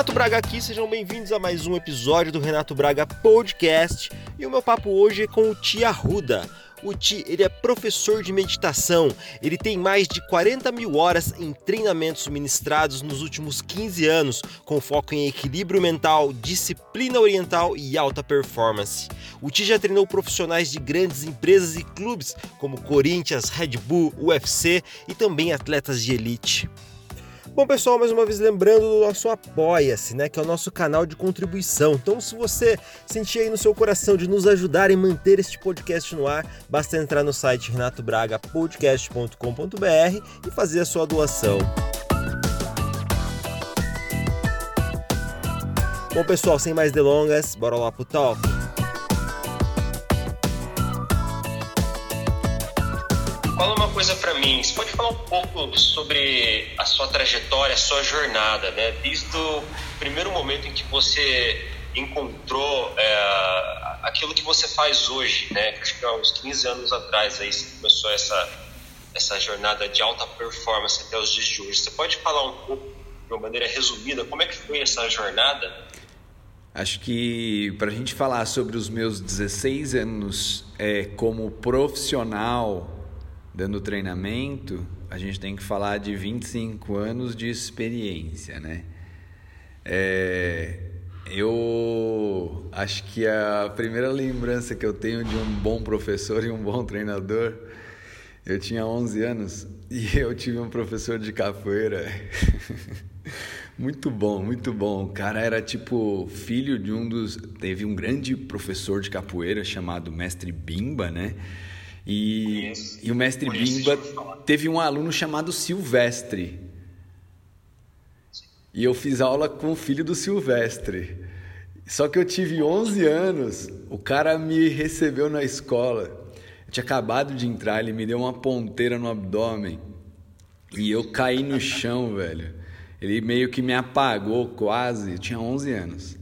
Renato Braga aqui, sejam bem-vindos a mais um episódio do Renato Braga Podcast. E o meu papo hoje é com o Tia Ruda. O Ti, ele é professor de meditação. Ele tem mais de 40 mil horas em treinamentos ministrados nos últimos 15 anos, com foco em equilíbrio mental, disciplina oriental e alta performance. O Ti já treinou profissionais de grandes empresas e clubes, como Corinthians, Red Bull, UFC e também atletas de elite. Bom, pessoal, mais uma vez lembrando do nosso Apoia-se, né? Que é o nosso canal de contribuição. Então, se você sentir aí no seu coração de nos ajudar em manter este podcast no ar, basta entrar no site renatobragapodcast.com.br e fazer a sua doação. Bom, pessoal, sem mais delongas, bora lá pro talk. Fala uma coisa para mim, você pode falar um pouco sobre a sua trajetória, a sua jornada, né? Desde o primeiro momento em que você encontrou é, aquilo que você faz hoje, né? Acho que há uns 15 anos atrás aí você começou essa, essa jornada de alta performance até os dias de hoje. Você pode falar um pouco, de uma maneira resumida, como é que foi essa jornada? Acho que para a gente falar sobre os meus 16 anos é, como profissional dando treinamento, a gente tem que falar de 25 anos de experiência, né? É, eu acho que a primeira lembrança que eu tenho de um bom professor e um bom treinador, eu tinha 11 anos e eu tive um professor de capoeira. muito bom, muito bom. O cara era tipo filho de um dos. Teve um grande professor de capoeira chamado Mestre Bimba, né? E, e o mestre Bimba teve um aluno chamado Silvestre. E eu fiz aula com o filho do Silvestre. Só que eu tive 11 anos, o cara me recebeu na escola. Eu tinha acabado de entrar, ele me deu uma ponteira no abdômen. E eu caí no chão, velho. Ele meio que me apagou quase, eu tinha 11 anos.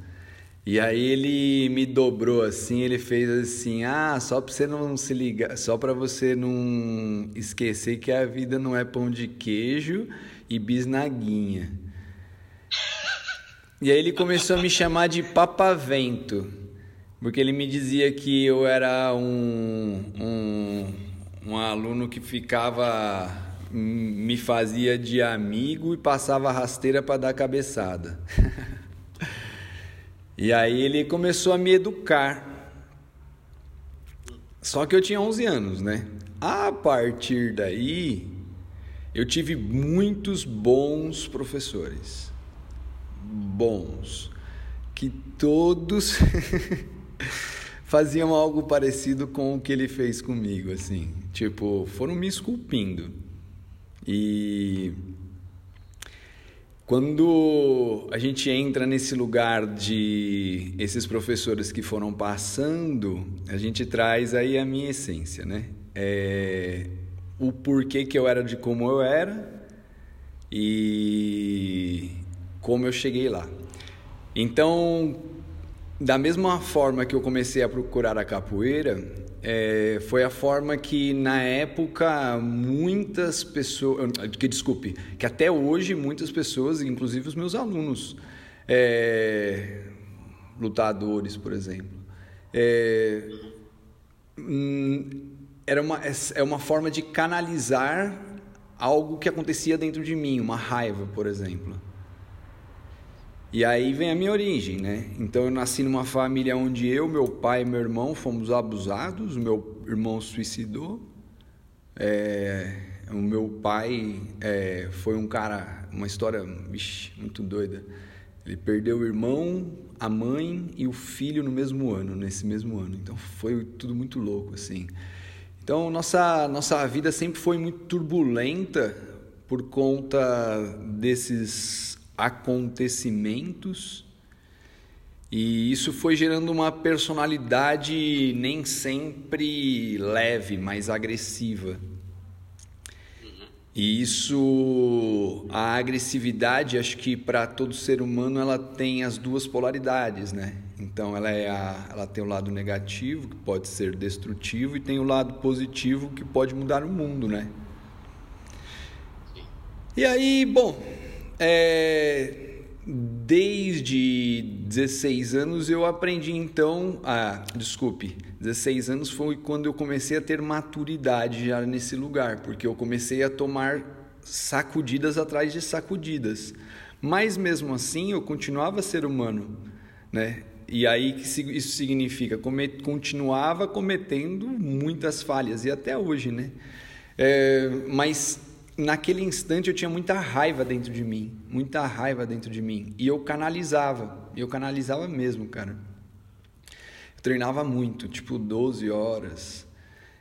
E aí ele me dobrou assim, ele fez assim: "Ah, só para você não se ligar, só para você não esquecer que a vida não é pão de queijo e bisnaguinha". E aí ele começou a me chamar de papavento, porque ele me dizia que eu era um, um, um aluno que ficava me fazia de amigo e passava rasteira para dar cabeçada. E aí ele começou a me educar. Só que eu tinha 11 anos, né? A partir daí, eu tive muitos bons professores. Bons. Que todos faziam algo parecido com o que ele fez comigo, assim. Tipo, foram me esculpindo. E quando a gente entra nesse lugar de esses professores que foram passando, a gente traz aí a minha essência, né? É, o porquê que eu era de como eu era e como eu cheguei lá. Então, da mesma forma que eu comecei a procurar a capoeira, é, foi a forma que na época muitas pessoas, que desculpe, que até hoje muitas pessoas, inclusive os meus alunos, é, lutadores, por exemplo, é, hum, era uma, é uma forma de canalizar algo que acontecia dentro de mim, uma raiva, por exemplo. E aí vem a minha origem, né? Então eu nasci numa família onde eu, meu pai e meu irmão fomos abusados, meu irmão suicidou. É, o meu pai é, foi um cara, uma história vixe, muito doida. Ele perdeu o irmão, a mãe e o filho no mesmo ano, nesse mesmo ano. Então foi tudo muito louco assim. Então nossa nossa vida sempre foi muito turbulenta por conta desses acontecimentos e isso foi gerando uma personalidade nem sempre leve, mas agressiva. E isso, a agressividade, acho que para todo ser humano ela tem as duas polaridades, né? Então ela é a, ela tem o lado negativo que pode ser destrutivo e tem o lado positivo que pode mudar o mundo, né? E aí, bom, é, desde 16 anos eu aprendi então, ah, desculpe, 16 anos foi quando eu comecei a ter maturidade já nesse lugar, porque eu comecei a tomar sacudidas atrás de sacudidas. Mas mesmo assim eu continuava a ser humano, né? E aí que isso significa? Continuava cometendo muitas falhas e até hoje, né? É, mas naquele instante eu tinha muita raiva dentro de mim, muita raiva dentro de mim. E eu canalizava, eu canalizava mesmo, cara. Eu treinava muito, tipo 12 horas.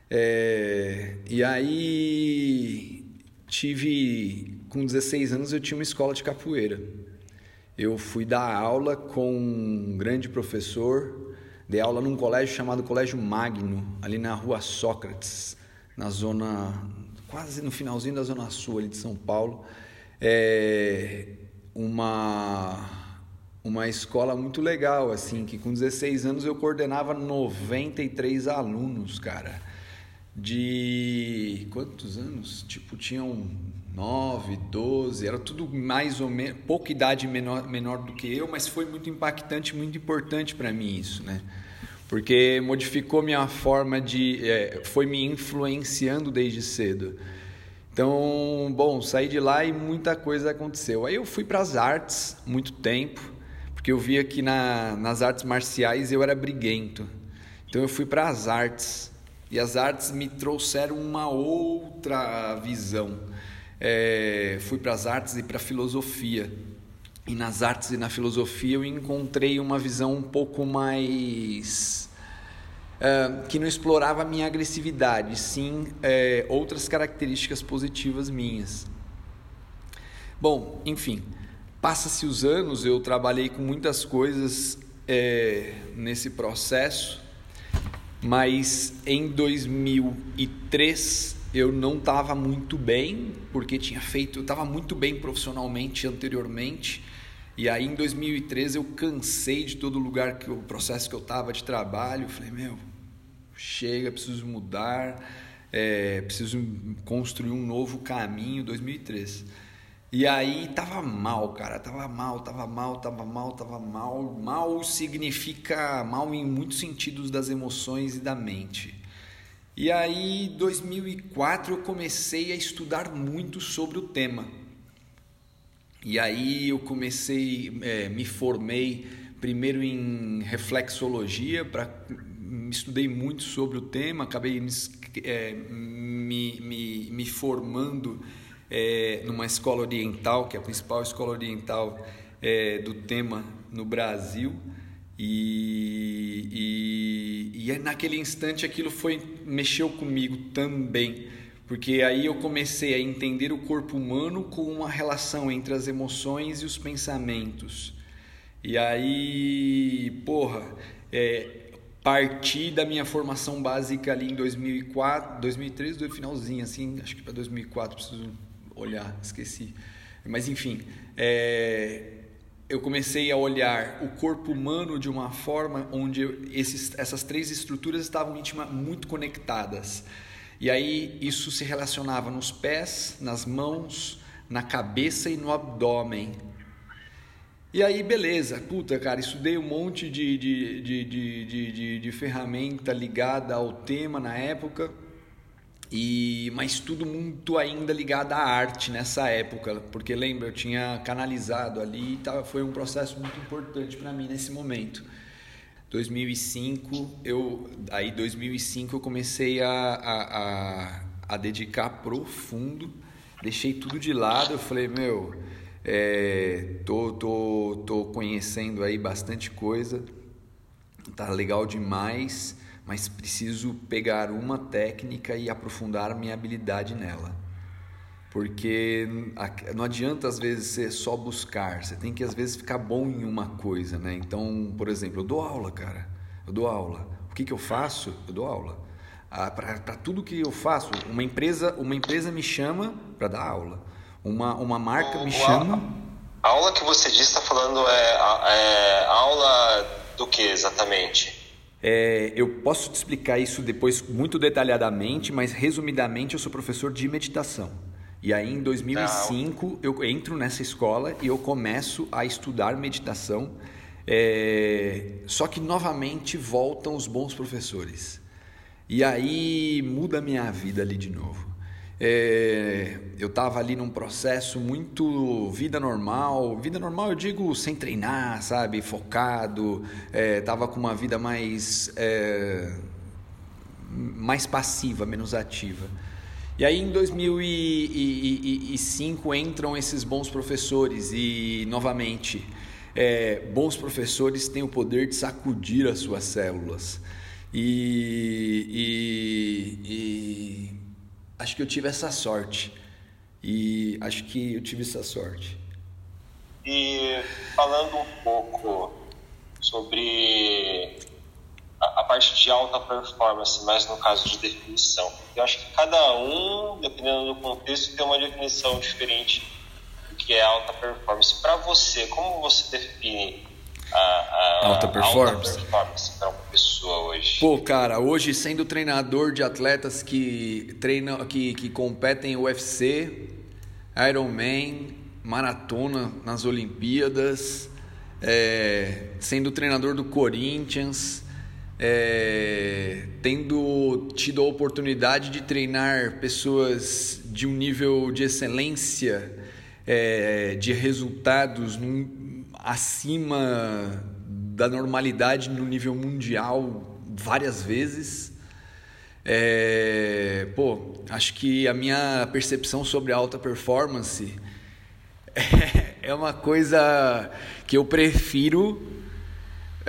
É, e aí tive, com 16 anos, eu tinha uma escola de capoeira. Eu fui dar aula com um grande professor, dei aula num colégio chamado Colégio Magno, ali na rua Sócrates, na zona quase no finalzinho da Zona Sul ali de São Paulo, é uma, uma escola muito legal, assim, que com 16 anos eu coordenava 93 alunos, cara. De quantos anos? Tipo, tinham 9, 12, era tudo mais ou menos, pouca idade menor, menor do que eu, mas foi muito impactante, muito importante para mim isso, né? Porque modificou minha forma de. É, foi me influenciando desde cedo. Então, bom, saí de lá e muita coisa aconteceu. Aí eu fui para as artes muito tempo, porque eu via que na, nas artes marciais eu era briguento. Então eu fui para as artes e as artes me trouxeram uma outra visão. É, fui para as artes e para a filosofia. E nas artes e na filosofia eu encontrei uma visão um pouco mais. Uh, que não explorava a minha agressividade, sim é, outras características positivas minhas. Bom, enfim, passa-se os anos, eu trabalhei com muitas coisas é, nesse processo, mas em 2003 eu não estava muito bem, porque tinha feito, eu estava muito bem profissionalmente anteriormente e aí em 2013 eu cansei de todo lugar que o processo que eu estava de trabalho, falei, meu, chega, preciso mudar, é, preciso construir um novo caminho, 2013. E aí tava mal, cara, tava mal, tava mal, tava mal, tava mal. Mal significa mal em muitos sentidos das emoções e da mente. E aí, 2004 eu comecei a estudar muito sobre o tema. E aí eu comecei, é, me formei primeiro em reflexologia, para estudei muito sobre o tema, acabei é, me, me, me, formando é, numa escola oriental, que é a principal escola oriental é, do tema no Brasil. E, e, e naquele instante aquilo foi mexeu comigo também porque aí eu comecei a entender o corpo humano com uma relação entre as emoções e os pensamentos. E aí, porra, é, parti da minha formação básica ali em 2004, 2003, do finalzinho, assim, acho que para 2004 preciso olhar, esqueci. Mas enfim, é, eu comecei a olhar o corpo humano de uma forma onde esses, essas três estruturas estavam íntima, muito conectadas. E aí isso se relacionava nos pés, nas mãos, na cabeça e no abdômen. E aí, beleza, puta, cara, estudei um monte de, de, de, de, de, de ferramenta ligada ao tema na época, e mas tudo muito ainda ligado à arte nessa época, porque lembra, eu tinha canalizado ali e foi um processo muito importante para mim nesse momento. 2005 eu aí 2005 eu comecei a, a, a, a dedicar profundo deixei tudo de lado eu falei meu é, tô, tô, tô conhecendo aí bastante coisa tá legal demais mas preciso pegar uma técnica e aprofundar minha habilidade nela porque não adianta às vezes ser só buscar, você tem que às vezes ficar bom em uma coisa, né? Então, por exemplo, eu dou aula, cara, eu dou aula. O que, que eu faço? Eu dou aula. Ah, para tudo que eu faço, uma empresa, uma empresa me chama para dar aula, uma, uma marca me chama. A aula que você diz está falando é, é aula do que exatamente? É, eu posso te explicar isso depois muito detalhadamente, mas resumidamente eu sou professor de meditação. E aí em 2005 eu entro nessa escola e eu começo a estudar meditação. É... Só que novamente voltam os bons professores. E aí muda a minha vida ali de novo. É... eu estava ali num processo muito vida normal, vida normal eu digo sem treinar, sabe, focado, é, tava com uma vida mais é, mais passiva, menos ativa. E aí em 2005 entram esses bons professores e novamente é, bons professores têm o poder de sacudir as suas células. E, e, e acho que eu tive essa sorte. E acho que eu tive essa sorte. E falando um pouco sobre a, a, parte de alta performance, mais no caso de definição. Eu acho que cada um, dependendo do contexto, tem uma definição diferente do que é alta performance. Para você, como você define a, a alta performance, alta performance para uma pessoa hoje? Pô, cara, hoje sendo treinador de atletas que treinam, que, que competem UFC, Ironman, maratona nas Olimpíadas, é, sendo treinador do Corinthians, é, tendo tido a oportunidade de treinar pessoas de um nível de excelência, é, de resultados num, acima da normalidade no nível mundial várias vezes. É, pô, acho que a minha percepção sobre alta performance é uma coisa que eu prefiro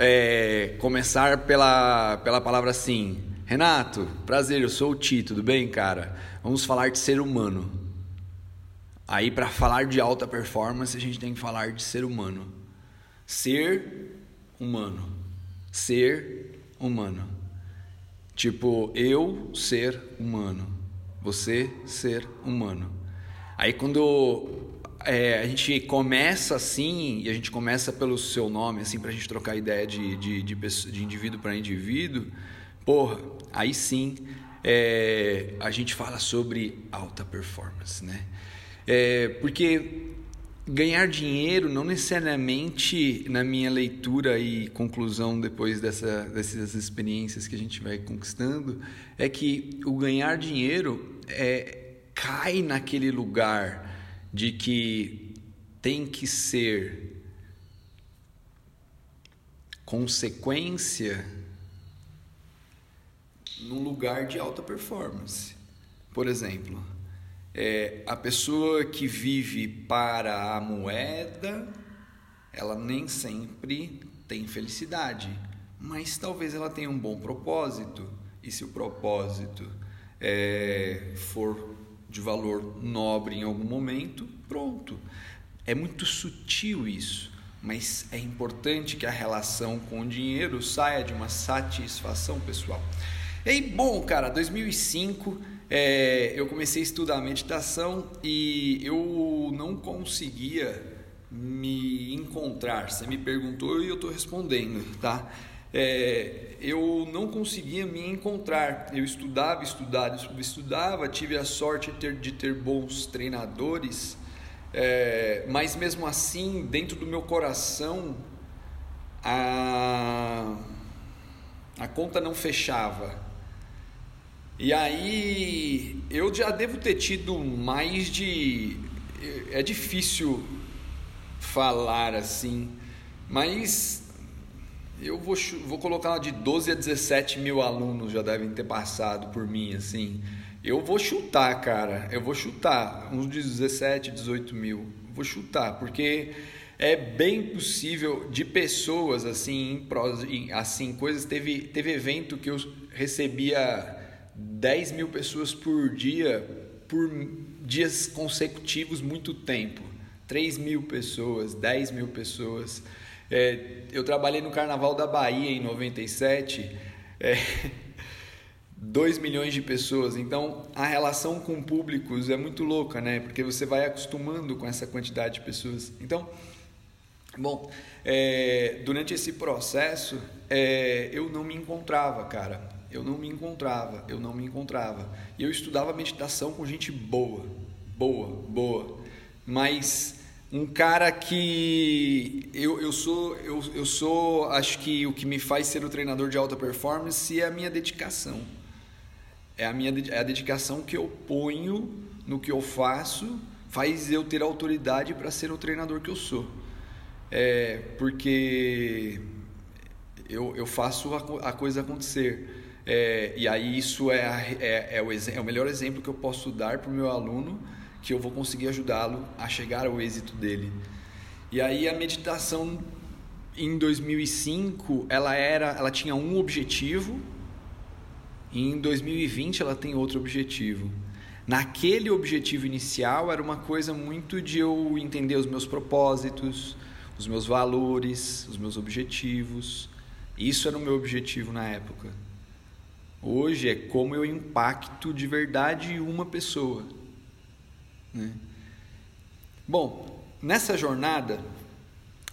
é, começar pela, pela palavra assim. Renato, prazer, eu sou o Ti, tudo bem, cara? Vamos falar de ser humano. Aí, para falar de alta performance, a gente tem que falar de ser humano. Ser humano. Ser humano. Tipo, eu ser humano. Você ser humano. Aí, quando é, a gente começa assim, e a gente começa pelo seu nome, assim, para a gente trocar ideia de, de, de, de indivíduo para indivíduo, porra, aí sim é, a gente fala sobre alta performance, né? É, porque ganhar dinheiro não necessariamente na minha leitura e conclusão depois dessa, dessas experiências que a gente vai conquistando é que o ganhar dinheiro é, cai naquele lugar de que tem que ser consequência num lugar de alta performance. Por exemplo, é, a pessoa que vive para a moeda, ela nem sempre tem felicidade, mas talvez ela tenha um bom propósito. E se o propósito é, for de valor nobre em algum momento, pronto. É muito sutil isso, mas é importante que a relação com o dinheiro saia de uma satisfação pessoal. E bom, cara, 2005 é, eu comecei a estudar meditação e eu não conseguia me encontrar. Você me perguntou e eu estou respondendo, tá? É, eu não conseguia me encontrar. Eu estudava, estudava, estudava, tive a sorte de ter, de ter bons treinadores, é, mas mesmo assim, dentro do meu coração, a, a conta não fechava. E aí eu já devo ter tido mais de. É difícil falar assim, mas eu vou, vou colocar de 12 a 17 mil alunos já devem ter passado por mim, assim. Eu vou chutar, cara. Eu vou chutar. Uns de 17, 18 mil. Vou chutar, porque é bem possível de pessoas assim, assim coisas. Teve, teve evento que eu recebia 10 mil pessoas por dia, por dias consecutivos, muito tempo. 3 mil pessoas, 10 mil pessoas. É, eu trabalhei no Carnaval da Bahia em 97, é, 2 milhões de pessoas. Então a relação com públicos é muito louca, né? Porque você vai acostumando com essa quantidade de pessoas. Então, bom, é, durante esse processo é, eu não me encontrava, cara. Eu não me encontrava, eu não me encontrava. E eu estudava meditação com gente boa, Boa, boa. Mas um cara que eu, eu sou eu, eu sou acho que o que me faz ser o treinador de alta performance é a minha dedicação. É a minha é a dedicação que eu ponho no que eu faço faz eu ter autoridade para ser o treinador que eu sou. É porque eu, eu faço a, a coisa acontecer. É, e aí isso é, é, é, o, é o melhor exemplo que eu posso dar para o meu aluno que eu vou conseguir ajudá-lo a chegar ao êxito dele. E aí a meditação em 2005 ela era, ela tinha um objetivo e em 2020 ela tem outro objetivo. Naquele objetivo inicial era uma coisa muito de eu entender os meus propósitos, os meus valores, os meus objetivos. Isso era o meu objetivo na época. Hoje é como eu impacto de verdade uma pessoa. Né? Bom, nessa jornada,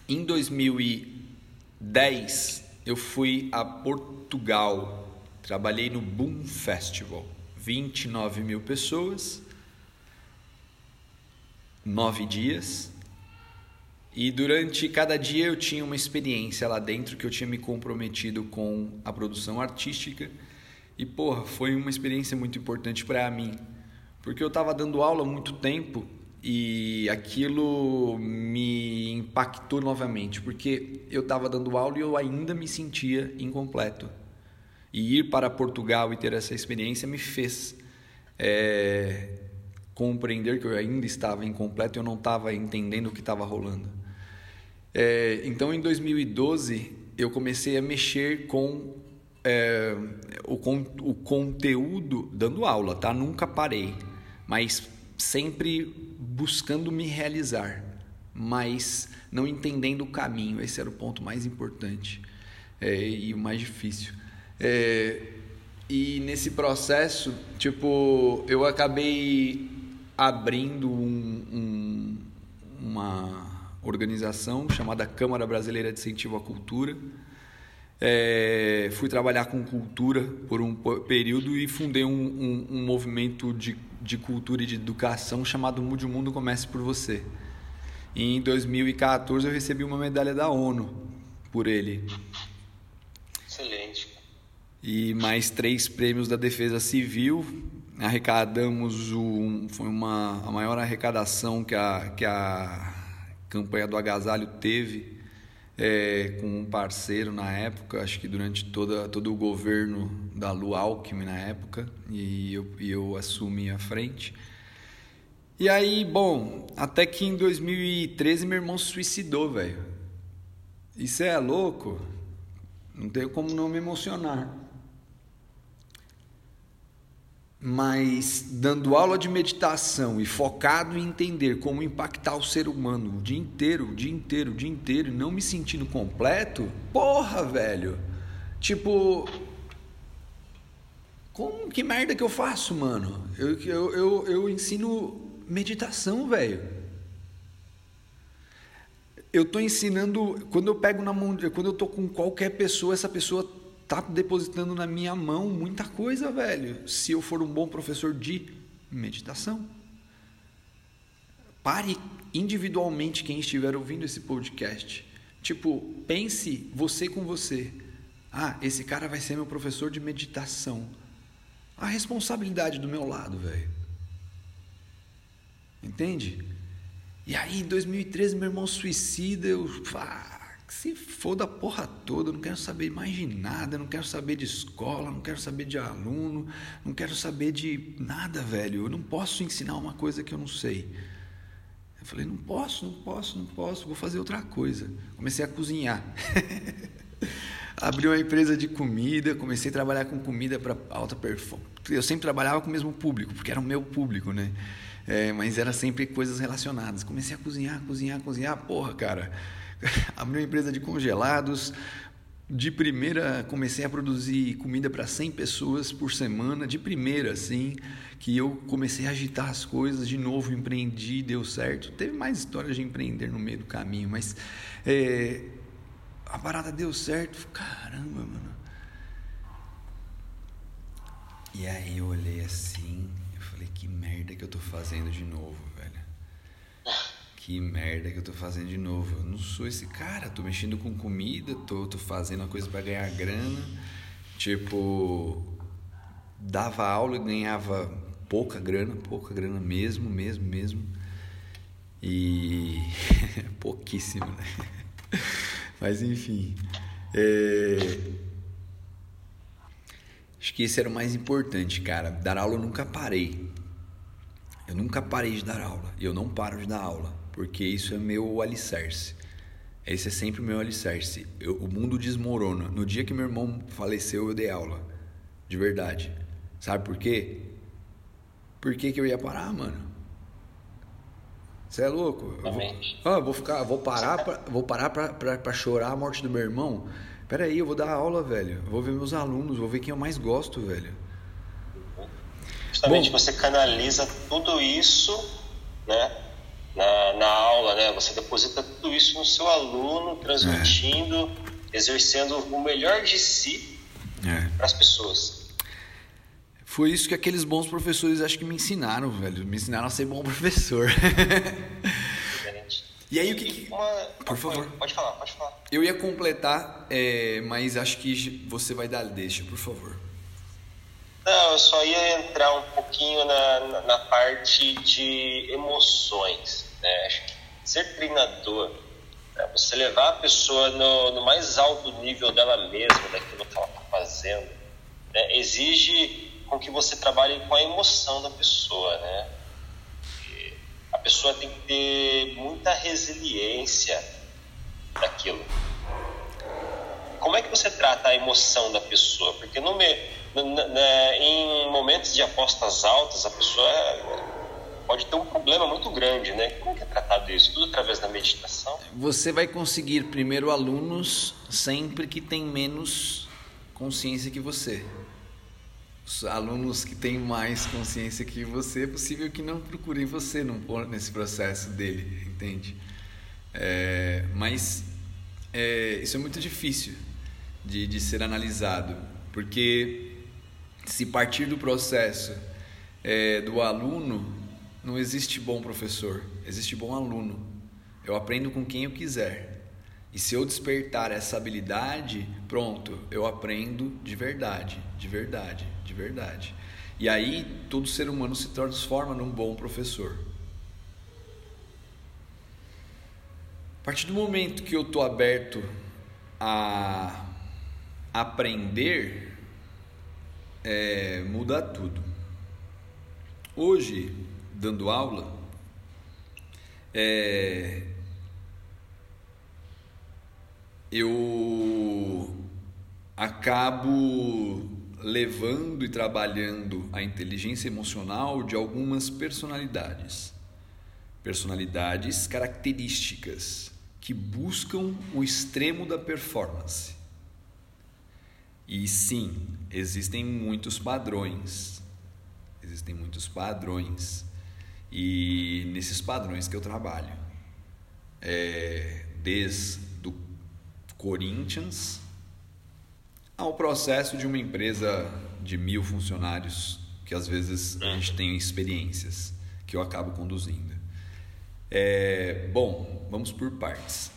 em 2010, eu fui a Portugal, trabalhei no Boom Festival, 29 mil pessoas, nove dias, e durante cada dia eu tinha uma experiência lá dentro que eu tinha me comprometido com a produção artística, e porra, foi uma experiência muito importante para mim porque eu estava dando aula há muito tempo e aquilo me impactou novamente, porque eu estava dando aula e eu ainda me sentia incompleto. E ir para Portugal e ter essa experiência me fez é, compreender que eu ainda estava incompleto e eu não estava entendendo o que estava rolando. É, então, em 2012, eu comecei a mexer com é, o, o conteúdo, dando aula, tá? Nunca parei mas sempre buscando me realizar, mas não entendendo o caminho. Esse era o ponto mais importante é, e o mais difícil. É, e nesse processo, tipo, eu acabei abrindo um, um, uma organização chamada Câmara Brasileira de Incentivo à Cultura. É, fui trabalhar com cultura por um período e fundei um, um, um movimento de de cultura e de educação chamado Mude o Mundo Comece por Você. E em 2014 eu recebi uma medalha da ONU por ele. Excelente. E mais três prêmios da Defesa Civil. Arrecadamos um, foi uma, a maior arrecadação que a, que a campanha do agasalho teve é, com um parceiro na época, acho que durante toda, todo o governo da Lu Alckmin na época, e eu, e eu assumi a frente. E aí, bom, até que em 2013 meu irmão se suicidou, velho. Isso é louco? Não tenho como não me emocionar mas dando aula de meditação e focado em entender como impactar o ser humano o dia inteiro, o dia inteiro, o dia inteiro, e não me sentindo completo, porra, velho. Tipo, como que merda que eu faço, mano? Eu, eu, eu, eu ensino meditação, velho. Eu tô ensinando, quando eu pego na mão, quando eu tô com qualquer pessoa, essa pessoa tá depositando na minha mão muita coisa, velho. Se eu for um bom professor de meditação. Pare individualmente quem estiver ouvindo esse podcast. Tipo, pense você com você. Ah, esse cara vai ser meu professor de meditação. A responsabilidade do meu lado, velho. Entende? E aí, em 2013, meu irmão suicida, eu. Ah, que se foda a porra toda, não quero saber mais de nada, não quero saber de escola, não quero saber de aluno, não quero saber de nada, velho. Eu não posso ensinar uma coisa que eu não sei. Eu falei, não posso, não posso, não posso, vou fazer outra coisa. Comecei a cozinhar. Abri uma empresa de comida, comecei a trabalhar com comida para alta performance. Eu sempre trabalhava com o mesmo público, porque era o meu público, né? É, mas era sempre coisas relacionadas. Comecei a cozinhar, cozinhar, cozinhar. Porra, cara abri uma empresa de congelados. De primeira, comecei a produzir comida para 100 pessoas por semana, de primeira, assim, que eu comecei a agitar as coisas, de novo empreendi, deu certo. Teve mais histórias de empreender no meio do caminho, mas é, a parada deu certo. Caramba, mano. E aí eu olhei assim, eu falei, que merda que eu tô fazendo de novo. Que merda que eu tô fazendo de novo. Eu não sou esse cara, tô mexendo com comida, tô, tô fazendo uma coisa para ganhar grana. Tipo, dava aula e ganhava pouca grana, pouca grana mesmo, mesmo, mesmo. E pouquíssimo, né? Mas enfim. É... Acho que esse era o mais importante, cara. Dar aula eu nunca parei. Eu nunca parei de dar aula. Eu não paro de dar aula. Porque isso é meu alicerce. Esse é sempre o meu alicerce. Eu, o mundo desmorona. No dia que meu irmão faleceu, eu dei aula. De verdade. Sabe por quê? Por que, que eu ia parar, mano? Você é louco? Eu vou, ah, vou ficar, vou parar, pra, vou parar pra, pra, pra, chorar a morte do meu irmão. Pera aí, eu vou dar aula, velho. Vou ver meus alunos, vou ver quem eu mais gosto, velho. Justamente Bom, você canaliza tudo isso, né? Na, na aula, né? Você deposita tudo isso no seu aluno, transmitindo, é. exercendo o melhor de si é. para as pessoas. Foi isso que aqueles bons professores acho que me ensinaram, velho. Me ensinaram a ser bom professor. e aí o que. Uma... Por favor. Pode falar, pode falar. Eu ia completar, é, mas acho que você vai dar deixa, por favor. Não, eu só ia entrar um pouquinho na, na, na parte de emoções. Né? Ser treinador, né? você levar a pessoa no, no mais alto nível dela mesma, daquilo que ela está fazendo, né? exige com que você trabalhe com a emoção da pessoa, né? A pessoa tem que ter muita resiliência daquilo. Como é que você trata a emoção da pessoa? Porque no, em momentos de apostas altas, a pessoa pode ter um problema muito grande, né? Como é que é tratado isso? Tudo através da meditação? Você vai conseguir primeiro alunos sempre que tem menos consciência que você os alunos que têm mais consciência que você, é possível que não procurem você nesse processo dele, entende? É, mas é, isso é muito difícil de, de ser analisado, porque se partir do processo é, do aluno, não existe bom professor, existe bom aluno. Eu aprendo com quem eu quiser. E se eu despertar essa habilidade, pronto, eu aprendo de verdade, de verdade, de verdade. E aí todo ser humano se transforma num bom professor. A partir do momento que eu estou aberto a aprender, é, muda tudo. Hoje, dando aula, é, eu acabo levando e trabalhando a inteligência emocional de algumas personalidades. Personalidades características que buscam o extremo da performance. E sim, existem muitos padrões. Existem muitos padrões. E nesses padrões que eu trabalho. É, desde Corinthians ao processo de uma empresa de mil funcionários que às vezes a gente tem experiências que eu acabo conduzindo. É, bom, vamos por partes.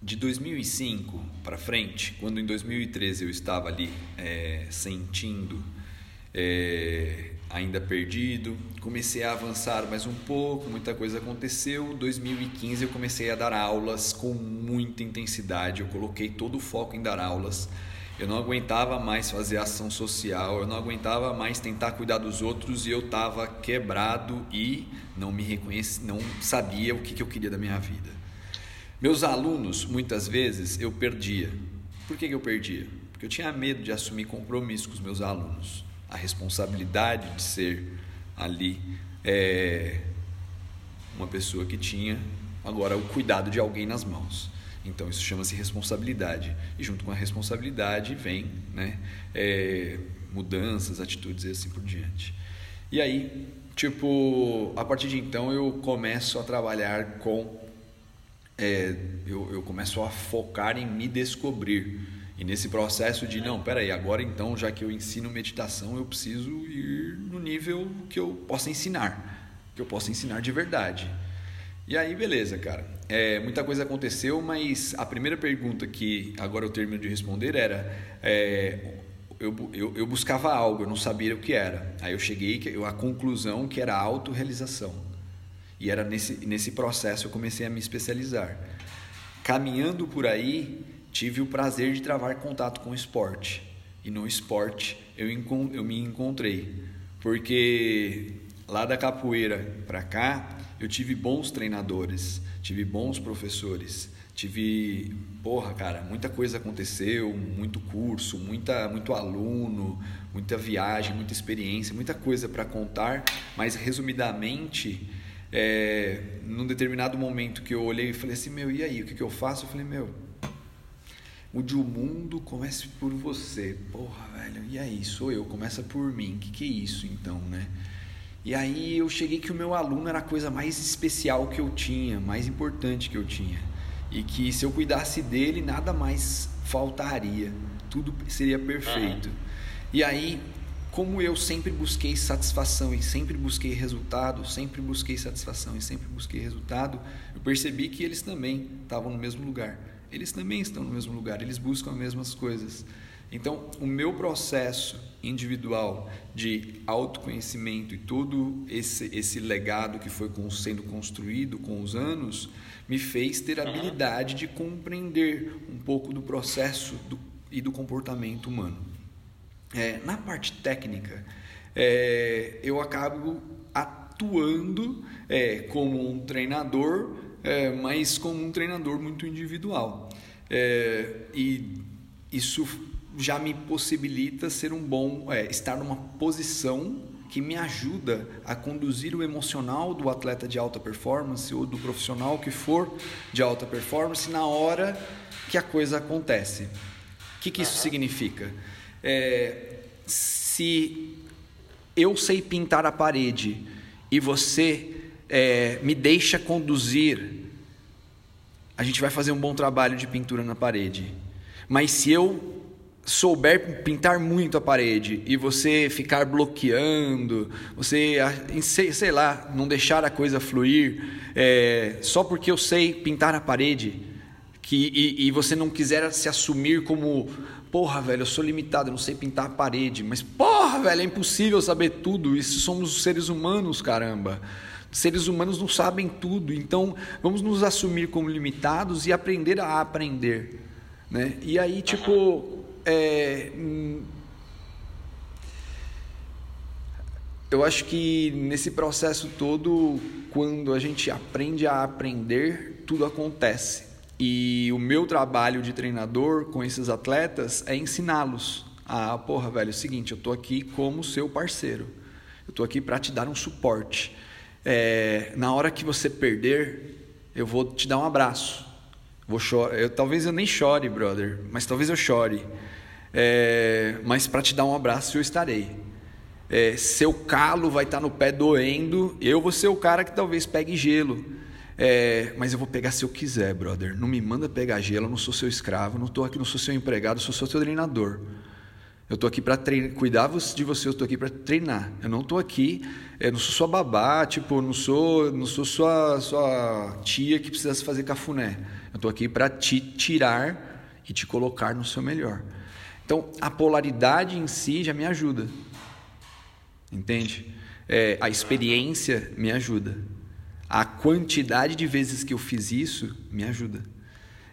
De 2005 para frente, quando em 2013 eu estava ali é, sentindo é, ainda perdido. Comecei a avançar mais um pouco, muita coisa aconteceu. 2015 eu comecei a dar aulas com muita intensidade. Eu coloquei todo o foco em dar aulas. Eu não aguentava mais fazer ação social, eu não aguentava mais tentar cuidar dos outros e eu estava quebrado e não me reconheci, não sabia o que, que eu queria da minha vida. Meus alunos, muitas vezes, eu perdia. Por que, que eu perdia? Porque eu tinha medo de assumir compromisso com os meus alunos a responsabilidade de ser ali é, uma pessoa que tinha agora o cuidado de alguém nas mãos. Então isso chama-se responsabilidade e junto com a responsabilidade vem né, é, mudanças, atitudes e assim por diante. E aí, tipo, a partir de então eu começo a trabalhar com, é, eu, eu começo a focar em me descobrir E nesse processo de, não, peraí, agora então, já que eu ensino meditação, eu preciso ir no nível que eu possa ensinar, que eu possa ensinar de verdade. E aí, beleza, cara. É, muita coisa aconteceu, mas a primeira pergunta que agora eu termino de responder era: é, eu, eu, eu, buscava algo, eu não sabia o que era. Aí eu cheguei à conclusão que era autorrealização. E era nesse, nesse processo eu comecei a me especializar. Caminhando por aí, tive o prazer de travar contato com o esporte. E no esporte eu, eu me encontrei. Porque lá da capoeira para cá, eu tive bons treinadores, tive bons professores, tive, porra, cara, muita coisa aconteceu, muito curso, muita, muito aluno, muita viagem, muita experiência, muita coisa para contar, mas resumidamente, é, num determinado momento que eu olhei e falei assim, meu, e aí, o que, que eu faço? Eu falei, meu, mude o mundo, comece por você. Porra, velho, e aí, sou eu, começa por mim, que, que é isso então, né? E aí eu cheguei que o meu aluno era a coisa mais especial que eu tinha, mais importante que eu tinha. E que se eu cuidasse dele, nada mais faltaria. Tudo seria perfeito. E aí, como eu sempre busquei satisfação e sempre busquei resultado, sempre busquei satisfação e sempre busquei resultado, eu percebi que eles também estavam no mesmo lugar. Eles também estão no mesmo lugar, eles buscam as mesmas coisas. Então, o meu processo individual de autoconhecimento e todo esse, esse legado que foi sendo construído com os anos me fez ter a habilidade de compreender um pouco do processo do, e do comportamento humano. É, na parte técnica, é, eu acabo atuando é, como um treinador, é, mas como um treinador muito individual. É, e isso já me possibilita ser um bom, é, estar numa posição que me ajuda a conduzir o emocional do atleta de alta performance ou do profissional que for de alta performance na hora que a coisa acontece. O que, que isso significa? É, se eu sei pintar a parede e você é, me deixa conduzir, a gente vai fazer um bom trabalho de pintura na parede. Mas se eu souber pintar muito a parede e você ficar bloqueando, você, sei, lá, não deixar a coisa fluir, é, só porque eu sei pintar a parede, que, e, e, você não quiser se assumir como, porra, velho, eu sou limitado, eu não sei pintar a parede, mas porra, velho, é impossível saber tudo, isso somos seres humanos, caramba. Seres humanos não sabem tudo, então vamos nos assumir como limitados e aprender a aprender. Né? E aí, tipo, é, eu acho que nesse processo todo, quando a gente aprende a aprender, tudo acontece. E o meu trabalho de treinador com esses atletas é ensiná-los a, porra, velho, é o seguinte, eu tô aqui como seu parceiro. Eu tô aqui para te dar um suporte. É, na hora que você perder, eu vou te dar um abraço. Vou chorar. Eu, talvez eu nem chore, brother, mas talvez eu chore. É, mas para te dar um abraço eu estarei. É, seu calo vai estar tá no pé doendo, eu vou ser o cara que talvez pegue gelo. É, mas eu vou pegar se eu quiser, brother. Não me manda pegar gelo, eu não sou seu escravo, não estou aqui, não sou seu empregado, eu sou seu treinador. Eu estou aqui para cuidar de você, eu estou aqui para treinar. Eu não estou aqui, eu não sou sua babá, tipo, não sou, não sou sua, sua tia que precisa fazer cafuné. Eu estou aqui para te tirar e te colocar no seu melhor. Então, a polaridade em si já me ajuda. Entende? É, a experiência me ajuda. A quantidade de vezes que eu fiz isso me ajuda.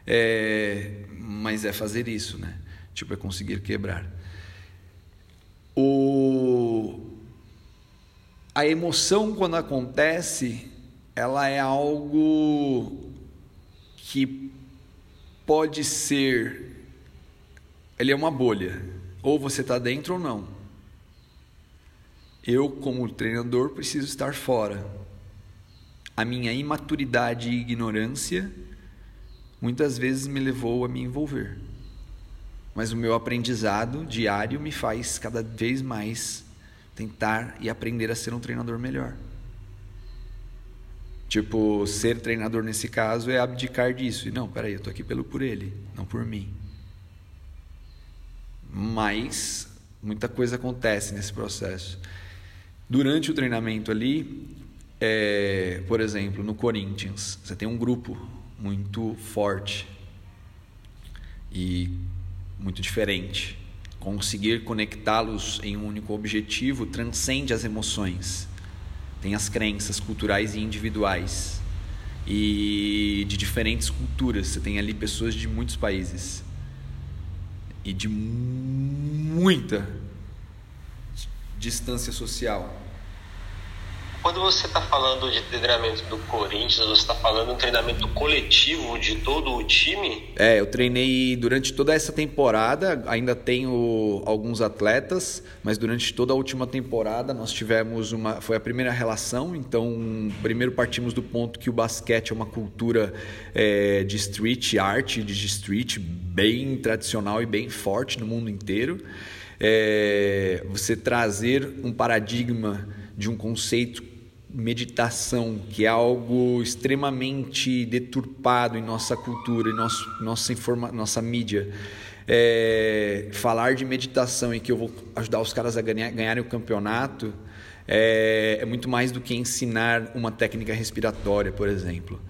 É, mas é fazer isso, né? Tipo, é conseguir quebrar. O... A emoção, quando acontece, ela é algo que pode ser ele é uma bolha. Ou você está dentro ou não. Eu, como treinador, preciso estar fora. A minha imaturidade e ignorância muitas vezes me levou a me envolver. Mas o meu aprendizado diário me faz cada vez mais tentar e aprender a ser um treinador melhor. Tipo, ser treinador nesse caso é abdicar disso. E não, peraí, eu estou aqui pelo por ele, não por mim. mas muita coisa acontece nesse processo. Durante o treinamento ali, é, por exemplo, no Corinthians, você tem um grupo muito forte e muito diferente. Conseguir conectá-los em um único objetivo transcende as emoções. Tem as crenças culturais e individuais e de diferentes culturas. Você tem ali pessoas de muitos países e de muita distância social. Quando você está falando de treinamento do Corinthians, você está falando um treinamento coletivo de todo o time? É, eu treinei durante toda essa temporada, ainda tenho alguns atletas, mas durante toda a última temporada nós tivemos uma. Foi a primeira relação, então primeiro partimos do ponto que o basquete é uma cultura é, de street art, de street, bem tradicional e bem forte no mundo inteiro. É, você trazer um paradigma de um conceito meditação, que é algo extremamente deturpado em nossa cultura, em nosso, nossa, informa, nossa mídia. É, falar de meditação e que eu vou ajudar os caras a ganhar, ganharem o campeonato é, é, muito mais do que ensinar uma técnica respiratória, por exemplo.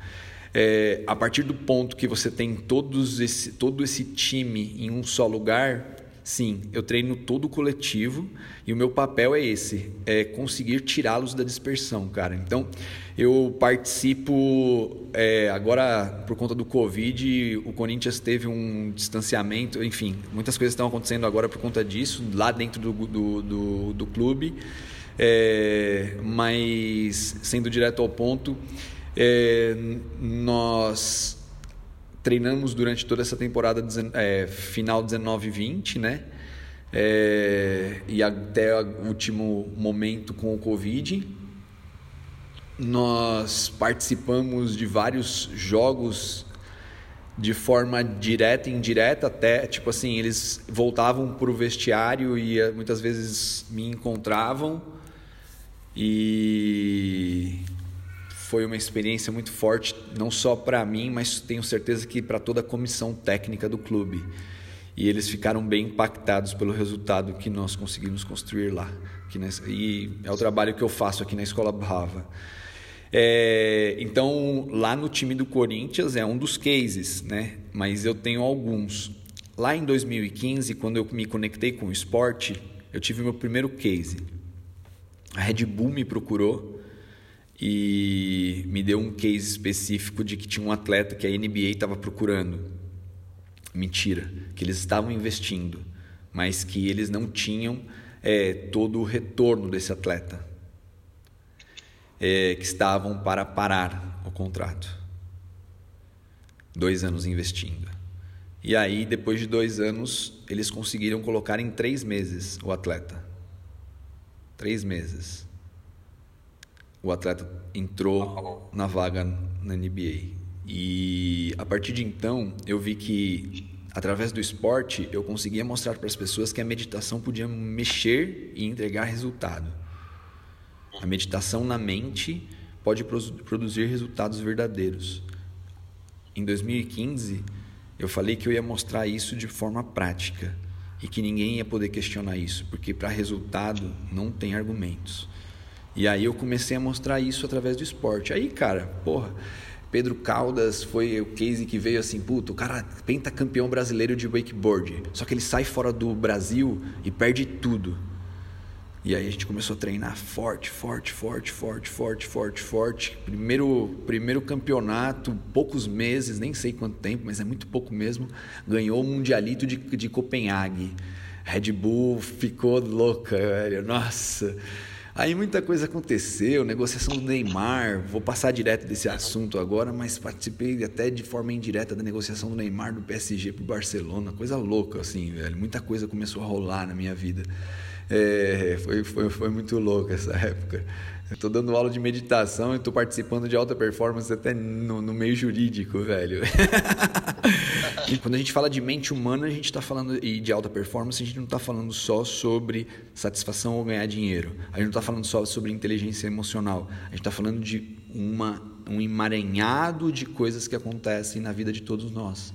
É, a partir do ponto que você tem todos esse, todo esse time em um só lugar, Sim, eu treino todo o coletivo e o meu papel é esse, é conseguir tirá-los da dispersão, cara. Então, eu participo é, agora por conta do Covid, o Corinthians teve um distanciamento, enfim, muitas coisas estão acontecendo agora por conta disso lá dentro do, do, do, do clube. É, mas sendo direto ao ponto, é, nós treinamos durante toda essa temporada é, final 19 e 20, né? É, e até o último momento com o Covid. Nós participamos de vários jogos de forma direta e indireta, até tipo assim, eles voltavam para o vestiário e eh, muitas vezes me encontravam e foi uma experiência muito forte, não só para mim, mas tenho certeza que para toda a comissão técnica do clube. E eles ficaram bem impactados pelo resultado que nós conseguimos construir lá. e é o trabalho que eu faço aqui na Escola Brava. É, então, lá no time do Corinthians é um dos cases, né? mas eu tenho alguns. Lá em 2015, quando eu me conectei com o esporte, eu tive meu primeiro case. A Red Bull me procurou e me deu um case específico de que tinha um atleta que a NBA estava procurando. Mentira, que eles estavam investindo, mas que eles não tinham é, todo o retorno desse atleta, é, que estavam para parar o contrato. Dois anos investindo. E aí, depois de dois anos, eles conseguiram colocar em três meses o atleta. Três meses o atleta entrou na vaga na NBA. E a partir de então, eu vi que através do esporte eu conseguia mostrar para as pessoas que a meditação podia mexer e entregar resultado. A meditação na mente pode produzir resultados verdadeiros. Em 2015, eu falei que eu ia mostrar isso de forma prática e que ninguém ia poder questionar isso, porque para resultado não tem argumentos. E aí eu comecei a mostrar isso através do esporte. Aí, cara, porra, Pedro Caldas foi o case que veio assim, puto, o cara pentacampeão brasileiro de wakeboard. Só que ele sai fora do Brasil e perde tudo. E aí a gente começou a treinar forte, forte, forte, forte, forte, forte, forte. Primeiro, primeiro campeonato, poucos meses, nem sei quanto tempo, mas é muito pouco mesmo. Ganhou o Mundialito de, de Copenhague. Red Bull ficou louca, velho. Nossa. Aí muita coisa aconteceu, negociação do Neymar, vou passar direto desse assunto agora, mas participei até de forma indireta da negociação do Neymar do PSG para o Barcelona, coisa louca assim, velho. Muita coisa começou a rolar na minha vida. É, foi, foi, foi muito louco essa época. Estou dando aula de meditação e estou participando de alta performance até no, no meio jurídico, velho. e quando a gente fala de mente humana, a gente está falando e de alta performance, a gente não está falando só sobre satisfação ou ganhar dinheiro. A gente não está falando só sobre inteligência emocional. A gente está falando de uma, um emaranhado de coisas que acontecem na vida de todos nós.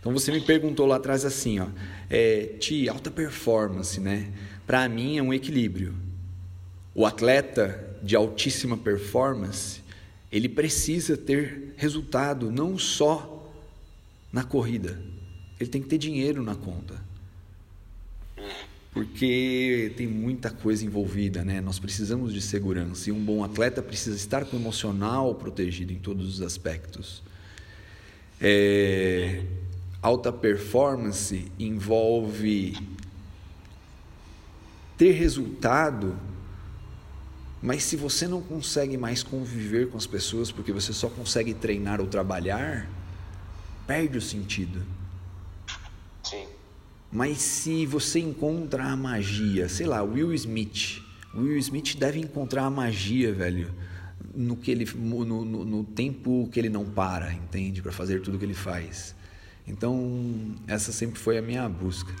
Então você me perguntou lá atrás assim, ó, é, Ti, alta performance, né? Para mim é um equilíbrio. O atleta de altíssima performance, ele precisa ter resultado não só na corrida, ele tem que ter dinheiro na conta. Porque tem muita coisa envolvida, né? Nós precisamos de segurança e um bom atleta precisa estar com o emocional protegido em todos os aspectos. É, alta performance envolve ter resultado, mas se você não consegue mais conviver com as pessoas porque você só consegue treinar ou trabalhar, perde o sentido. Sim. Mas se você encontra a magia, sei lá, Will Smith. Will Smith deve encontrar a magia, velho, no que ele no, no, no tempo que ele não para, entende, para fazer tudo que ele faz. Então, essa sempre foi a minha busca.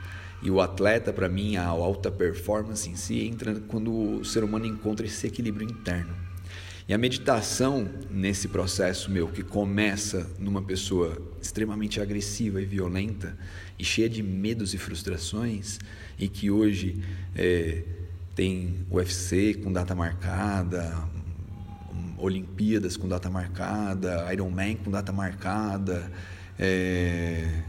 E o atleta, para mim, a alta performance em si entra quando o ser humano encontra esse equilíbrio interno. E a meditação, nesse processo meu, que começa numa pessoa extremamente agressiva e violenta, e cheia de medos e frustrações, e que hoje é, tem UFC com data marcada, Olimpíadas com data marcada, Ironman com data marcada, é,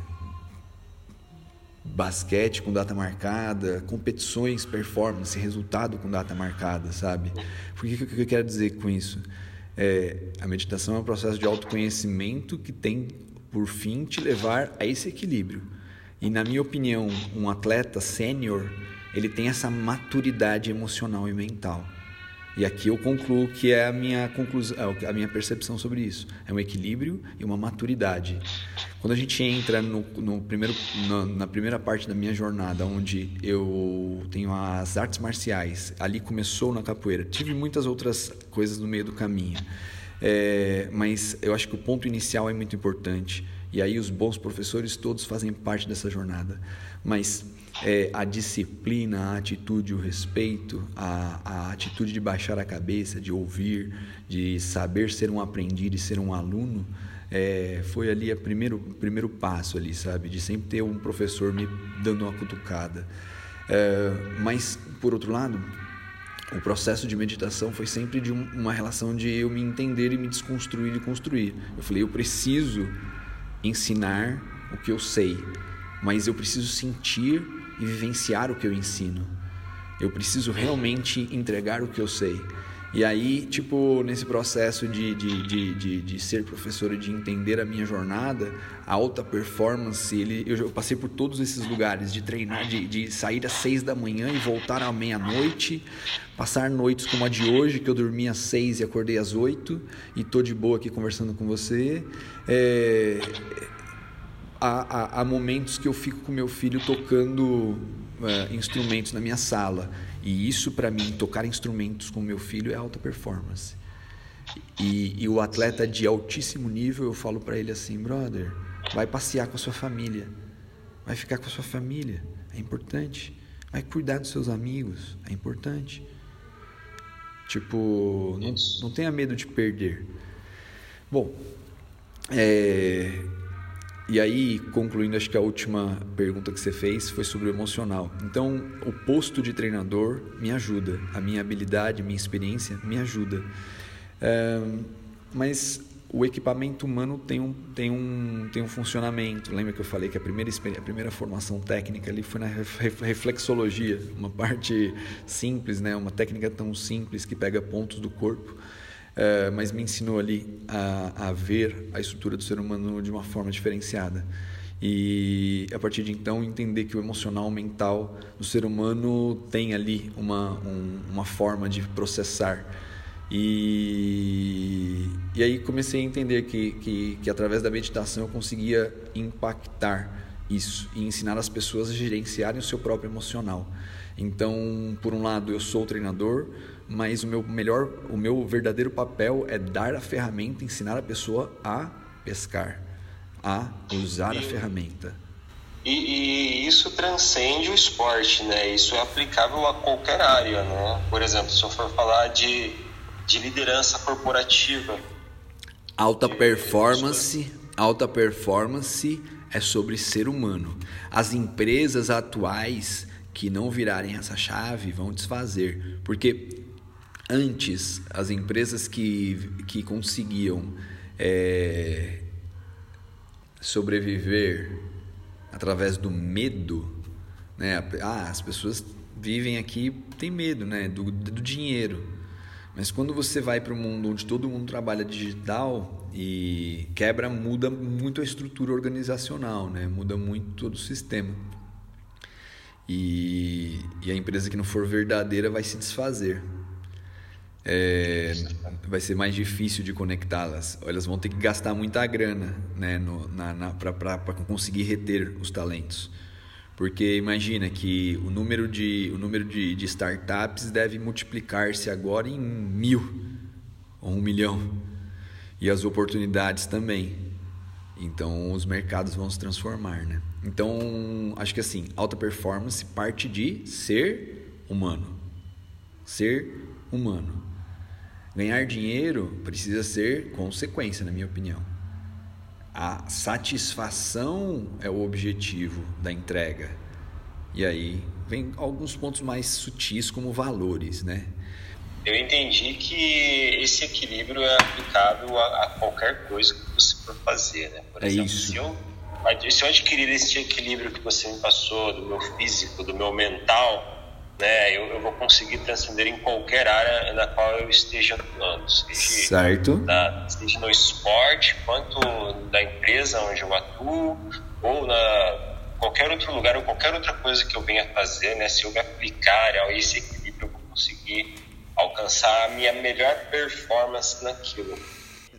basquete com data marcada, competições, performance, resultado com data marcada, sabe? Que, que eu quero dizer com isso? É, a meditação é um processo de autoconhecimento que tem por fim te levar a esse equilíbrio. E na minha opinião, um atleta sênior, ele tem essa maturidade emocional e mental. E aqui eu concluo que é a minha conclusão, é a minha percepção sobre isso. É um equilíbrio e uma maturidade. Quando a gente entra no, no primeiro, na, na, primeira parte da minha jornada, onde eu tenho as artes marciais, ali começou na capoeira. Tive muitas outras coisas no meio do caminho, é, mas eu acho que o ponto inicial é muito importante. E aí os bons professores todos fazem parte dessa jornada. Mas é, a disciplina, a atitude, o respeito, a, a atitude de baixar a cabeça, de ouvir, de saber ser um aprendiz e ser um aluno, é, foi ali o primeiro, primeiro passo ali, sabe? De sempre ter um professor me dando uma cutucada. É, mas, por outro lado, o processo de meditação foi sempre de um, uma relação de eu me entender e me desconstruir e construir. Eu falei, eu preciso ensinar o que eu sei, mas eu preciso sentir e vivenciar o que eu ensino. Eu preciso realmente entregar o que eu sei. E aí, tipo, nesse processo de, de, de, de, de ser professor e de entender a minha jornada, a alta performance, ele, eu, eu passei por todos esses lugares, de treinar, de, de sair às seis da manhã e voltar à meia-noite, passar noites como a de hoje, que eu dormi às seis e acordei às oito, e tô de boa aqui conversando com você. É, há, há, há momentos que eu fico com meu filho tocando é, instrumentos na minha sala. E isso, para mim, tocar instrumentos com meu filho é alta performance. E, e o atleta de altíssimo nível, eu falo para ele assim: brother, vai passear com a sua família, vai ficar com a sua família, é importante. Vai cuidar dos seus amigos, é importante. Tipo, não, não tenha medo de perder. Bom, é, e aí, concluindo, acho que a última pergunta que você fez foi sobre o emocional. Então, o posto de treinador me ajuda, a minha habilidade, minha experiência me ajuda. É, mas o equipamento humano tem um, tem, um, tem um funcionamento. Lembra que eu falei que a primeira, a primeira formação técnica ali foi na reflexologia, uma parte simples, né? uma técnica tão simples que pega pontos do corpo Uh, mas me ensinou ali a, a, ver a estrutura do ser humano de uma forma diferenciada. E a partir de então entender que o emocional, o mental do ser humano tem ali uma, um, uma forma de processar. E, e aí comecei a entender que, que, que através da meditação eu conseguia impactar isso e ensinar as pessoas a gerenciarem o seu próprio emocional. Então, por um lado, eu sou treinador, mas o meu melhor, o meu verdadeiro papel é dar a ferramenta, ensinar a pessoa a pescar, a usar e, a ferramenta. E, e, isso transcende o esporte, né? Isso é aplicável a qualquer área, né? Por exemplo, se eu for falar de, de liderança corporativa, alta performance, alta performance é sobre ser humano. As empresas atuais que não virarem essa chave vão desfazer, porque antes as empresas que, que conseguiam é, sobreviver através do medo, né? Ah, as pessoas vivem aqui tem medo, né? Do, do dinheiro. Mas quando você vai para um mundo onde todo mundo trabalha digital e quebra, muda muito a estrutura organizacional, né? Muda muito todo o sistema. E, e a empresa que não for verdadeira vai se desfazer é, vai ser mais difícil de conectá-las. Elas vão ter que gastar muita grana né, para conseguir reter os talentos. Porque imagina que o número de, o número de, de startups deve multiplicar-se agora em mil ou um milhão. E as oportunidades também. Então os mercados vão se transformar. Né? Então acho que assim, alta performance parte de ser humano. Ser humano. Ganhar dinheiro precisa ser consequência, na minha opinião. A satisfação é o objetivo da entrega. E aí vem alguns pontos mais sutis, como valores, né? Eu entendi que esse equilíbrio é aplicável a, a qualquer coisa que você for fazer, né? Por é exemplo, isso. Se eu, se eu adquirir esse equilíbrio que você me passou, do meu físico, do meu mental, né, eu, eu, vou conseguir transcender em qualquer área na qual eu esteja atuando, seja, certo. Na, seja no esporte, quanto na empresa onde eu atuo, ou na qualquer outro lugar, ou qualquer outra coisa que eu venha fazer, né, se eu me aplicar a esse equilíbrio, eu vou conseguir alcançar a minha melhor performance naquilo.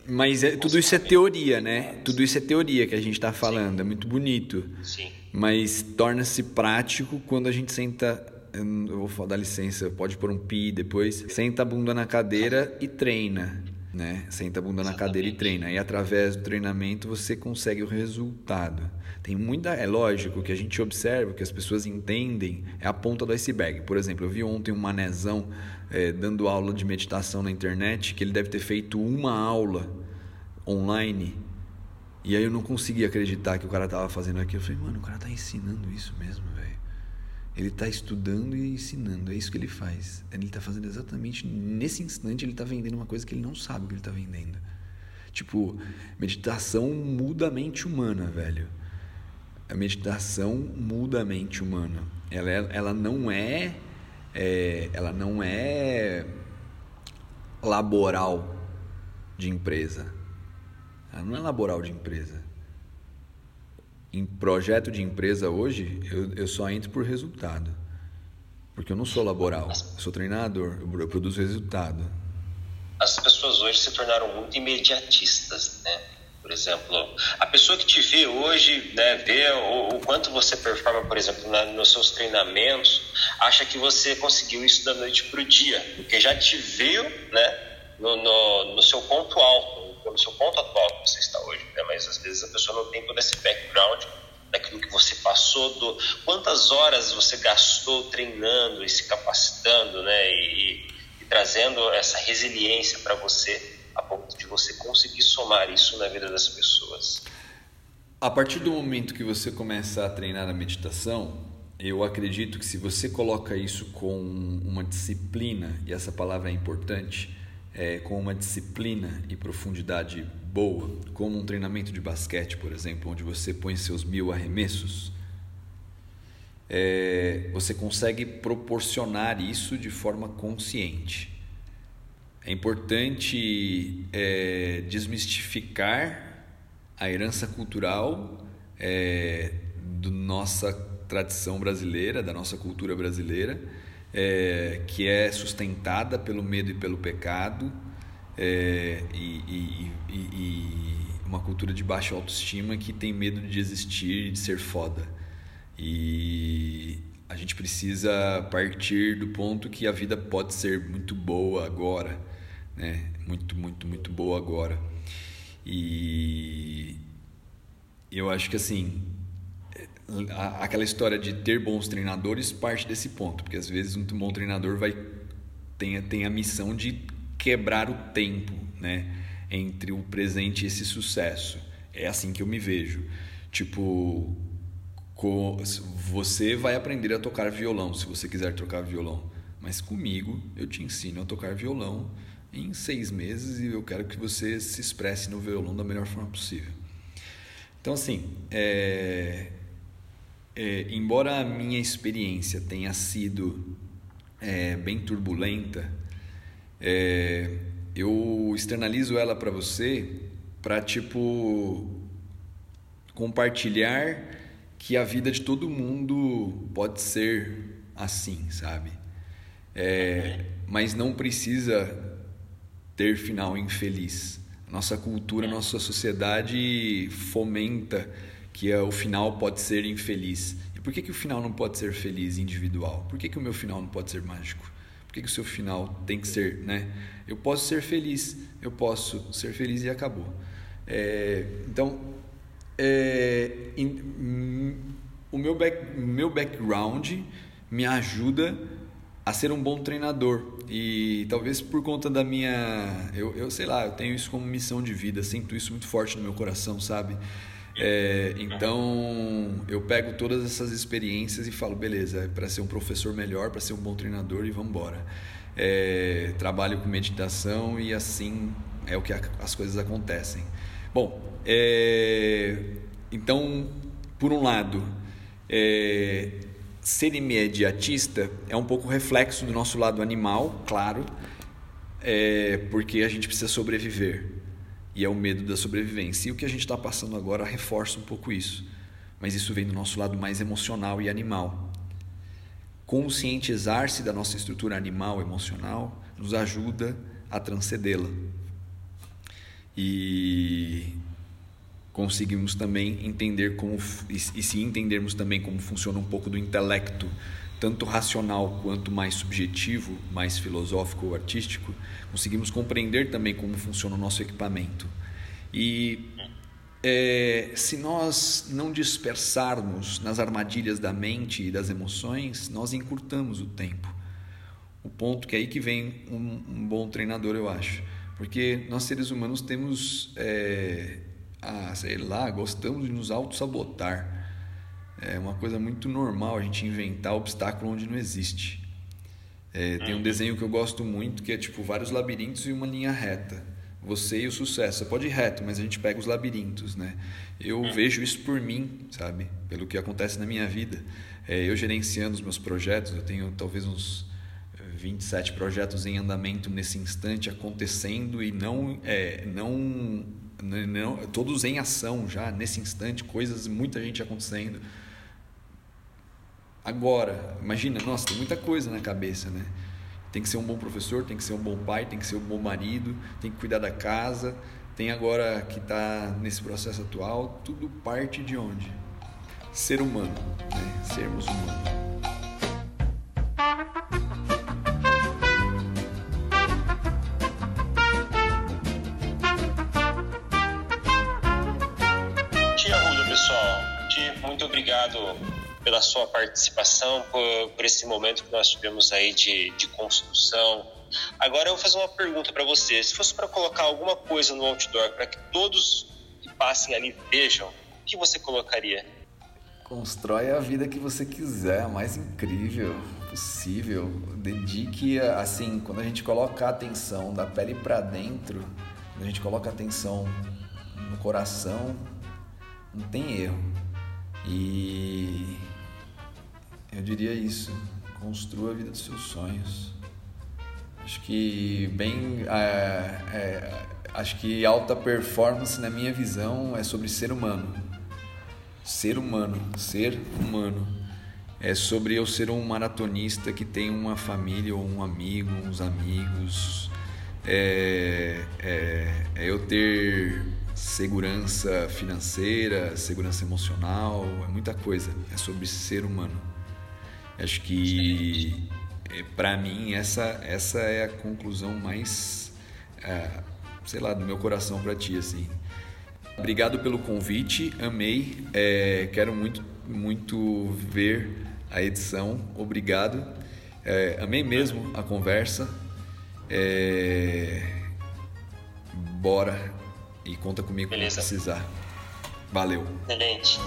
Mas é, tudo isso é teoria, né? Tudo isso é teoria que a gente está falando, Sim. é muito bonito. Sim. Mas torna-se prático quando a gente senta eu vou dar licença, pode pôr um pi depois. Senta a bunda na cadeira e treina, né? Senta a bunda Exatamente. na cadeira e treina. E através do treinamento você consegue o resultado. Tem muita, é lógico que a gente observa, que as pessoas entendem, é a ponta do iceberg. Por exemplo, eu vi ontem um manezão é, dando aula de meditação na internet, que ele deve ter feito uma aula online. E aí eu não consegui acreditar que o cara estava fazendo aquilo. Eu falei, mano, o cara está ensinando isso mesmo, velho. Ele está estudando e ensinando, é isso que ele faz. Ele está fazendo exatamente nesse instante, ele está vendendo uma coisa que ele não sabe que ele está vendendo. Tipo, meditação muda a mente humana, velho. A meditação muda a mente humana. Ela, é, ela não é, é, ela não é laboral de empresa. Ela não é laboral de empresa em projeto de empresa hoje, eu, eu só entro por resultado. Porque eu não sou laboral, eu sou treinador, eu produzo resultado. As pessoas hoje se tornaram muito imediatistas, né? Por exemplo, a pessoa que te vê hoje, né, vê o, o quanto você performa, por exemplo, na, nos seus treinamentos, acha que você conseguiu isso da noite para o dia, porque já te viu, né, no, no, no seu ponto alto, no seu ponto atual que você está hoje, né? mas às vezes a pessoa não tem todo esse background daquilo que você passou, do quantas horas você gastou treinando e se capacitando, né? E, e trazendo essa resiliência para você a ponto de você conseguir somar isso na vida das pessoas. A partir do momento que você começa a treinar a meditação, eu acredito que se você coloca isso com uma disciplina, e essa palavra é importante, é, com uma disciplina e profundidade boa, como um treinamento de basquete, por exemplo, onde você põe seus mil arremessos, é, você consegue proporcionar isso de forma consciente. É importante é, desmistificar a herança cultural é, da nossa tradição brasileira, da nossa cultura brasileira é, que é sustentada pelo medo e pelo pecado é, e, e, e, e, uma cultura de baixa autoestima que tem medo de existir e de ser foda. E a gente precisa partir do ponto que a vida pode ser muito boa agora, né? Muito, muito, muito boa agora. E eu acho que assim, aquela história de ter bons treinadores parte desse ponto, porque às vezes um bom treinador vai tem, tem a missão de quebrar o tempo, né, entre o presente e esse sucesso. É assim que eu me vejo. Tipo, você vai aprender a tocar violão se você quiser tocar violão. Mas comigo eu te ensino a tocar violão em seis meses e eu quero que você se expresse no violão da melhor forma possível. Então, assim, é, é, embora a minha experiência tenha sido é, bem turbulenta, é, eu externalizo ela para você para tipo compartilhar que a vida de todo mundo pode ser assim, sabe? É, mas não precisa ter final infeliz. Nossa cultura, nossa sociedade fomenta que o final pode ser infeliz. E por que, que o final não pode ser feliz individual? Por que, que o meu final não pode ser mágico? Por que, que o seu final tem que ser, né? Eu posso ser feliz, eu posso ser feliz e acabou. É, então, é, in, o meu, back, meu background me ajuda a ser um bom treinador e talvez por conta da minha eu, eu sei lá eu tenho isso como missão de vida sinto isso muito forte no meu coração sabe é, então eu pego todas essas experiências e falo beleza é para ser um professor melhor para ser um bom treinador e vamos embora é, trabalho com meditação e assim é o que a, as coisas acontecem. Bom é, então por um lado é, ser imediatista é um pouco reflexo do nosso lado animal, claro, é porque a gente precisa sobreviver e é o medo da sobrevivência. E o que a gente está passando agora reforça um pouco isso, mas isso vem do nosso lado mais emocional e animal. Conscientizar-se da nossa estrutura animal emocional nos ajuda a transcendê-la. E conseguimos também entender como e se entendermos também como funciona um pouco do intelecto, tanto racional quanto mais subjetivo, mais filosófico ou artístico, conseguimos compreender também como funciona o nosso equipamento. E é, se nós não dispersarmos nas armadilhas da mente e das emoções, nós encurtamos o tempo. O ponto que é aí que vem um, um bom treinador, eu acho. Porque nós seres humanos temos é, ah, sei lá, gostamos de nos auto-sabotar. É uma coisa muito normal a gente inventar obstáculo onde não existe. É, tem um uhum. desenho que eu gosto muito que é tipo vários labirintos e uma linha reta. Você e o sucesso. Você pode ir reto, mas a gente pega os labirintos, né? Eu uhum. vejo isso por mim, sabe? Pelo que acontece na minha vida. É, eu gerenciando os meus projetos, eu tenho talvez uns 27 projetos em andamento nesse instante acontecendo e não, é, não não, todos em ação já, nesse instante, coisas, muita gente acontecendo. Agora, imagina, nossa, tem muita coisa na cabeça, né? Tem que ser um bom professor, tem que ser um bom pai, tem que ser um bom marido, tem que cuidar da casa. Tem agora que está nesse processo atual, tudo parte de onde? Ser humano, né? Sermos humanos. Pela sua participação, por, por esse momento que nós tivemos aí de, de construção. Agora eu vou fazer uma pergunta para você. Se fosse para colocar alguma coisa no outdoor para que todos que passem ali vejam, o que você colocaria? Constrói a vida que você quiser, mais incrível possível. Dedique, assim, quando a gente coloca a atenção da pele para dentro, quando a gente coloca a atenção no coração, não tem erro. E eu diria isso: construa a vida dos seus sonhos. Acho que bem, é, é, acho que alta performance na minha visão é sobre ser humano. Ser humano, ser humano. É sobre eu ser um maratonista que tem uma família ou um amigo, uns amigos. É, é, é eu ter segurança financeira, segurança emocional, é muita coisa. É sobre ser humano. Acho que é, para mim essa essa é a conclusão mais, é, sei lá, do meu coração para ti assim. Obrigado pelo convite, amei. É, quero muito muito ver a edição. Obrigado. É, amei mesmo a conversa. É, bora e conta comigo Beleza. precisar. Valeu. Excelente.